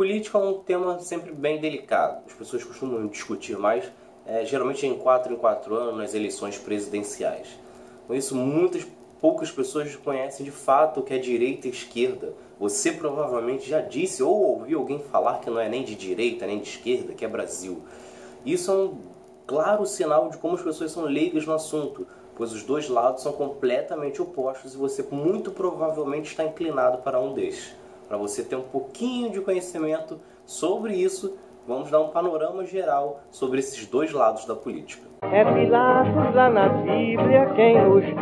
Política é um tema sempre bem delicado. As pessoas costumam discutir mais, é, geralmente em quatro em quatro anos, nas eleições presidenciais. Com isso, muitas poucas pessoas conhecem de fato o que é direita e esquerda. Você provavelmente já disse ou ouviu alguém falar que não é nem de direita nem de esquerda, que é Brasil. Isso é um claro sinal de como as pessoas são leigas no assunto, pois os dois lados são completamente opostos e você muito provavelmente está inclinado para um destes. Para você ter um pouquinho de conhecimento sobre isso, vamos dar um panorama geral sobre esses dois lados da política. É Pilatos lá na Bíblia quem nos diz,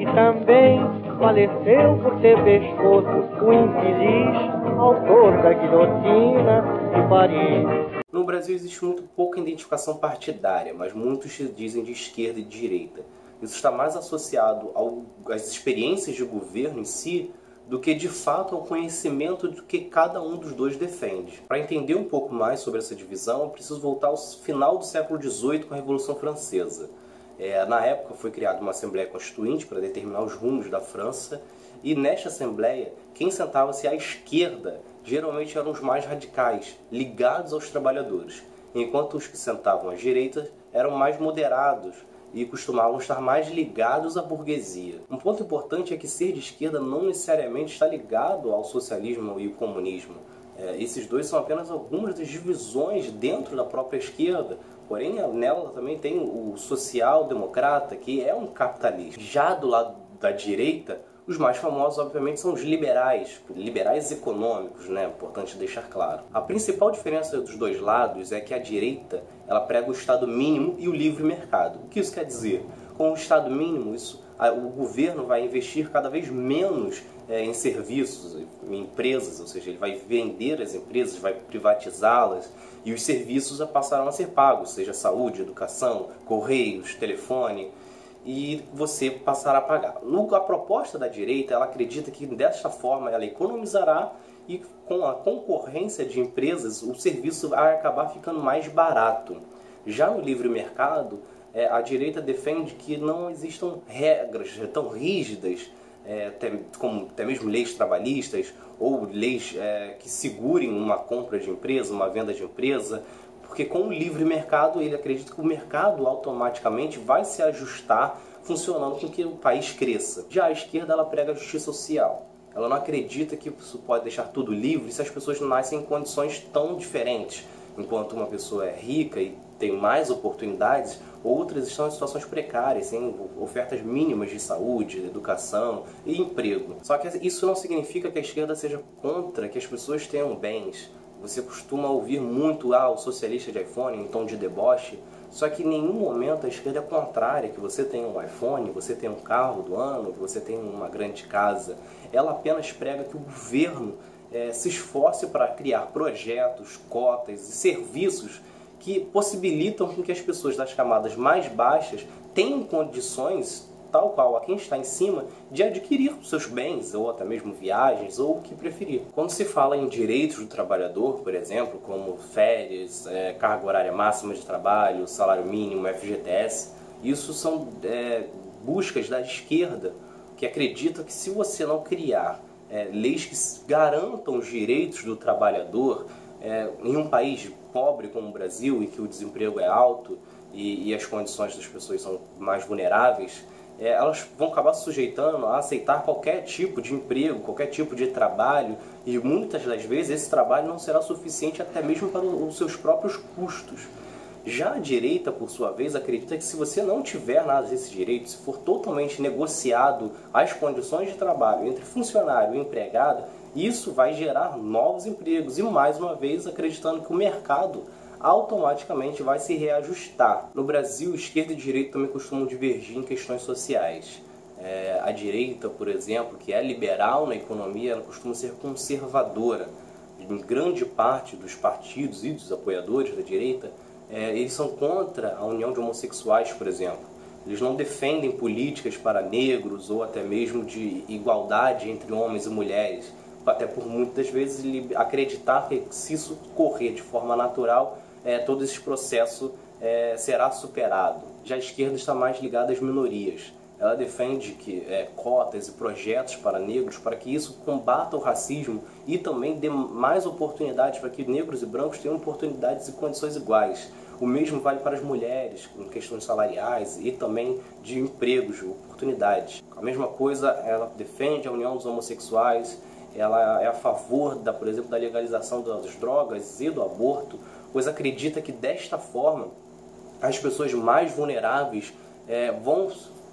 e também faleceu por ter pescoço o infeliz autor da guilhotina de Paris. No Brasil existe muito pouca identificação partidária, mas muitos se dizem de esquerda e de direita. Isso está mais associado ao, às experiências de governo em si do que de fato ao conhecimento do que cada um dos dois defende. Para entender um pouco mais sobre essa divisão, eu preciso voltar ao final do século XVIII com a Revolução Francesa. É, na época foi criada uma Assembleia Constituinte para determinar os rumos da França, e nesta Assembleia, quem sentava-se à esquerda geralmente eram os mais radicais, ligados aos trabalhadores, enquanto os que sentavam à direita eram mais moderados, e costumavam estar mais ligados à burguesia. Um ponto importante é que ser de esquerda não necessariamente está ligado ao socialismo e ao comunismo. É, esses dois são apenas algumas das divisões dentro da própria esquerda, porém nela também tem o social-democrata, que é um capitalista. Já do lado da direita, os mais famosos, obviamente, são os liberais, liberais econômicos, né? Importante deixar claro. A principal diferença dos dois lados é que a direita ela prega o Estado mínimo e o livre mercado. O que isso quer dizer? Com o Estado mínimo, isso, o governo vai investir cada vez menos é, em serviços, em empresas, ou seja, ele vai vender as empresas, vai privatizá-las e os serviços passarão a ser pagos, seja saúde, educação, correios, telefone e você passará a pagar. A proposta da direita, ela acredita que desta forma ela economizará e com a concorrência de empresas o serviço vai acabar ficando mais barato. Já no livre mercado, é, a direita defende que não existam regras tão rígidas, é, até, como até mesmo leis trabalhistas ou leis é, que segurem uma compra de empresa, uma venda de empresa, porque com o livre mercado, ele acredita que o mercado automaticamente vai se ajustar funcionando com que o país cresça. Já a esquerda ela prega a justiça social. Ela não acredita que isso pode deixar tudo livre se as pessoas nascem em condições tão diferentes. Enquanto uma pessoa é rica e tem mais oportunidades, outras estão em situações precárias, sem ofertas mínimas de saúde, educação e emprego. Só que isso não significa que a esquerda seja contra que as pessoas tenham bens você costuma ouvir muito ah, o socialista de iPhone em tom de deboche, só que em nenhum momento a esquerda é contrária, que você tem um iPhone, você tem um carro do ano, que você tem uma grande casa. Ela apenas prega que o governo é, se esforce para criar projetos, cotas e serviços que possibilitam que as pessoas das camadas mais baixas tenham condições tal qual a quem está em cima, de adquirir seus bens, ou até mesmo viagens, ou o que preferir. Quando se fala em direitos do trabalhador, por exemplo, como férias, é, carga horária máxima de trabalho, salário mínimo, FGTS, isso são é, buscas da esquerda que acredita que se você não criar é, leis que garantam os direitos do trabalhador é, em um país pobre como o Brasil, em que o desemprego é alto e, e as condições das pessoas são mais vulneráveis, é, elas vão acabar se sujeitando a aceitar qualquer tipo de emprego, qualquer tipo de trabalho, e muitas das vezes esse trabalho não será suficiente até mesmo para os seus próprios custos. Já a direita, por sua vez, acredita que se você não tiver nada desse direito, se for totalmente negociado as condições de trabalho entre funcionário e empregado, isso vai gerar novos empregos e, mais uma vez, acreditando que o mercado automaticamente vai se reajustar. No Brasil, esquerda e direita também costumam divergir em questões sociais. É, a direita, por exemplo, que é liberal na economia, ela costuma ser conservadora. Em grande parte dos partidos e dos apoiadores da direita, é, eles são contra a união de homossexuais, por exemplo. Eles não defendem políticas para negros ou até mesmo de igualdade entre homens e mulheres. Até por muitas vezes acreditar que se isso correr de forma natural, é, todo esse processo é, será superado. Já a esquerda está mais ligada às minorias. ela defende que é, cotas e projetos para negros para que isso combata o racismo e também dê mais oportunidades para que negros e brancos tenham oportunidades e condições iguais. O mesmo vale para as mulheres, em questões salariais e também de empregos, oportunidades. A mesma coisa, ela defende a união dos homossexuais, ela é a favor, da, por exemplo, da legalização das drogas e do aborto, pois acredita que desta forma as pessoas mais vulneráveis é, vão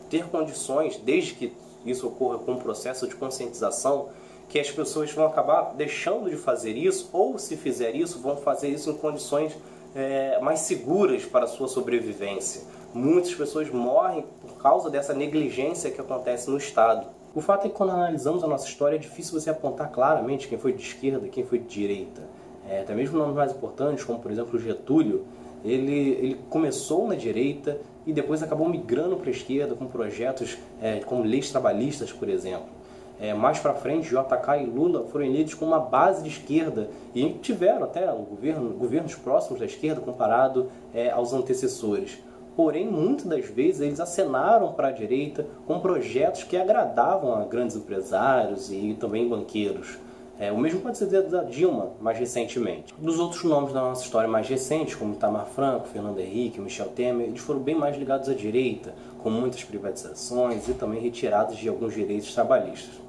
ter condições, desde que isso ocorra com um processo de conscientização, que as pessoas vão acabar deixando de fazer isso, ou se fizer isso, vão fazer isso em condições é, mais seguras para a sua sobrevivência. Muitas pessoas morrem por causa dessa negligência que acontece no Estado. O fato é que quando analisamos a nossa história é difícil você apontar claramente quem foi de esquerda quem foi de direita. É, até mesmo nomes mais importantes, como por exemplo Getúlio, ele, ele começou na direita e depois acabou migrando para a esquerda com projetos é, como leis trabalhistas, por exemplo. É, mais para frente, JK e Lula foram eleitos com uma base de esquerda e tiveram até um governo, governos próximos da esquerda comparado é, aos antecessores. Porém, muitas das vezes eles acenaram para a direita com projetos que agradavam a grandes empresários e também banqueiros. É, o mesmo pode ser da Dilma, mais recentemente. Dos outros nomes da nossa história mais recente, como Itamar Franco, Fernando Henrique, Michel Temer, eles foram bem mais ligados à direita, com muitas privatizações e também retiradas de alguns direitos trabalhistas.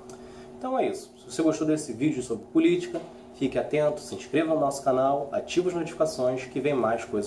Então é isso. Se você gostou desse vídeo sobre política, fique atento, se inscreva no nosso canal, ative as notificações que vem mais coisas